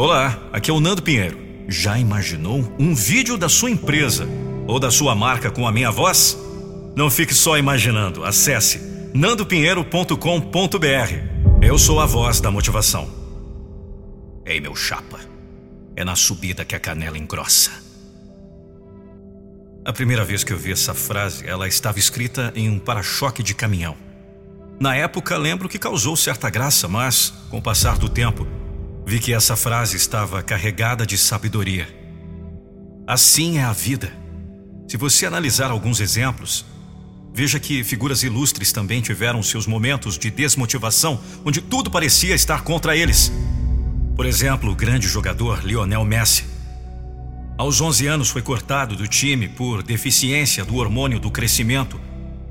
Olá, aqui é o Nando Pinheiro. Já imaginou um vídeo da sua empresa ou da sua marca com a minha voz? Não fique só imaginando. Acesse nandopinheiro.com.br. Eu sou a voz da motivação. Ei, meu chapa. É na subida que a canela engrossa. A primeira vez que eu vi essa frase, ela estava escrita em um para-choque de caminhão. Na época, lembro que causou certa graça, mas, com o passar do tempo, vi que essa frase estava carregada de sabedoria. Assim é a vida. Se você analisar alguns exemplos, veja que figuras ilustres também tiveram seus momentos de desmotivação, onde tudo parecia estar contra eles. Por exemplo, o grande jogador Lionel Messi. Aos 11 anos foi cortado do time por deficiência do hormônio do crescimento,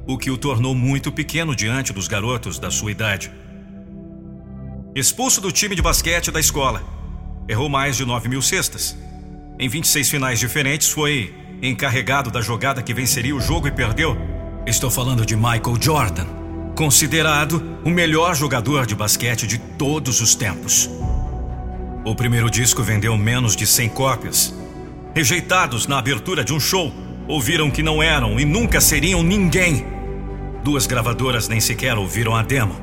o que o tornou muito pequeno diante dos garotos da sua idade expulso do time de basquete da escola. Errou mais de 9 mil cestas. Em 26 finais diferentes, foi encarregado da jogada que venceria o jogo e perdeu. Estou falando de Michael Jordan, considerado o melhor jogador de basquete de todos os tempos. O primeiro disco vendeu menos de 100 cópias. Rejeitados na abertura de um show, ouviram que não eram e nunca seriam ninguém. Duas gravadoras nem sequer ouviram a demo.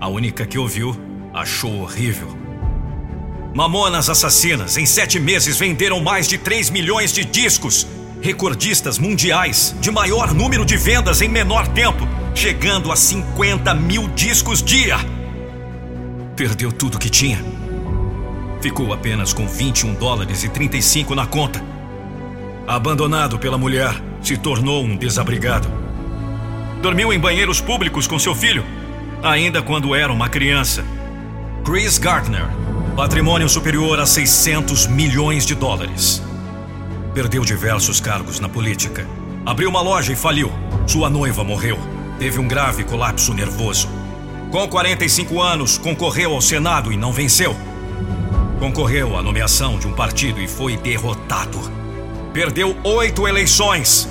A única que ouviu achou horrível. Mamonas Assassinas, em sete meses, venderam mais de 3 milhões de discos. Recordistas mundiais de maior número de vendas em menor tempo, chegando a 50 mil discos dia. Perdeu tudo que tinha. Ficou apenas com 21 dólares e 35 na conta. Abandonado pela mulher, se tornou um desabrigado. Dormiu em banheiros públicos com seu filho, ainda quando era uma criança. Chris Gardner, patrimônio superior a 600 milhões de dólares. Perdeu diversos cargos na política. Abriu uma loja e faliu. Sua noiva morreu. Teve um grave colapso nervoso. Com 45 anos, concorreu ao Senado e não venceu. Concorreu à nomeação de um partido e foi derrotado. Perdeu oito eleições.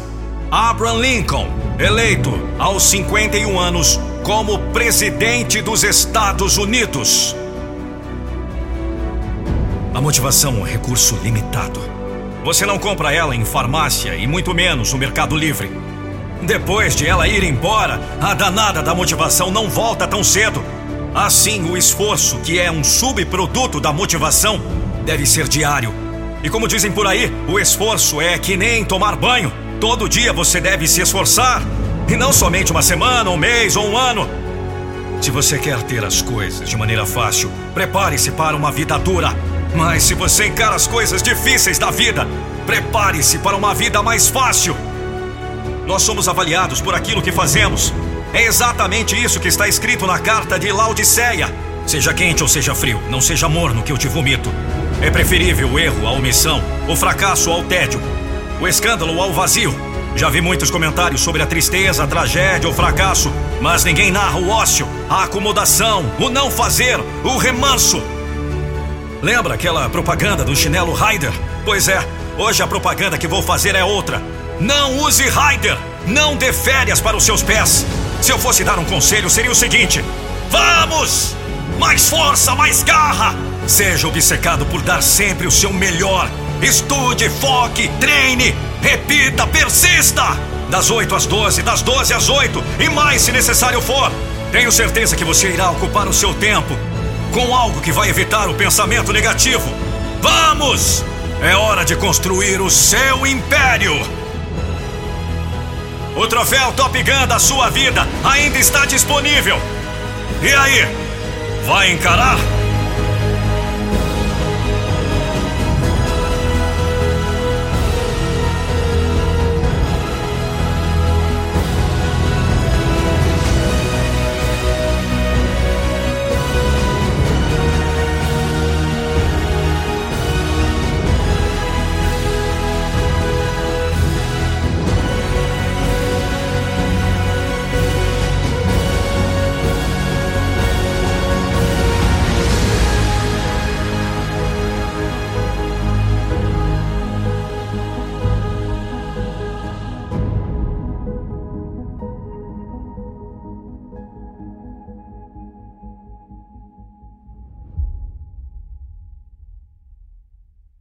Abraham Lincoln, eleito aos 51 anos como presidente dos Estados Unidos. Motivação é um recurso limitado. Você não compra ela em farmácia e muito menos no Mercado Livre. Depois de ela ir embora, a danada da motivação não volta tão cedo. Assim, o esforço, que é um subproduto da motivação, deve ser diário. E como dizem por aí, o esforço é que nem tomar banho. Todo dia você deve se esforçar. E não somente uma semana, um mês ou um ano. Se você quer ter as coisas de maneira fácil, prepare-se para uma vida dura. Mas se você encara as coisas difíceis da vida, prepare-se para uma vida mais fácil. Nós somos avaliados por aquilo que fazemos. É exatamente isso que está escrito na carta de Laodiceia. Seja quente ou seja frio, não seja morno que eu te vomito. É preferível o erro à omissão, o fracasso ao tédio, o escândalo ao vazio. Já vi muitos comentários sobre a tristeza, a tragédia, o fracasso, mas ninguém narra o ócio, a acomodação, o não fazer, o remanso, Lembra aquela propaganda do chinelo Ryder? Pois é, hoje a propaganda que vou fazer é outra. Não use Ryder! Não dê férias para os seus pés! Se eu fosse dar um conselho, seria o seguinte: Vamos! Mais força, mais garra! Seja obcecado por dar sempre o seu melhor. Estude, foque, treine, repita, persista! Das 8 às 12, das 12 às 8 e mais se necessário for. Tenho certeza que você irá ocupar o seu tempo com algo que vai evitar o pensamento negativo. Vamos! É hora de construir o seu império! O troféu Top Gun da sua vida ainda está disponível. E aí? Vai encarar?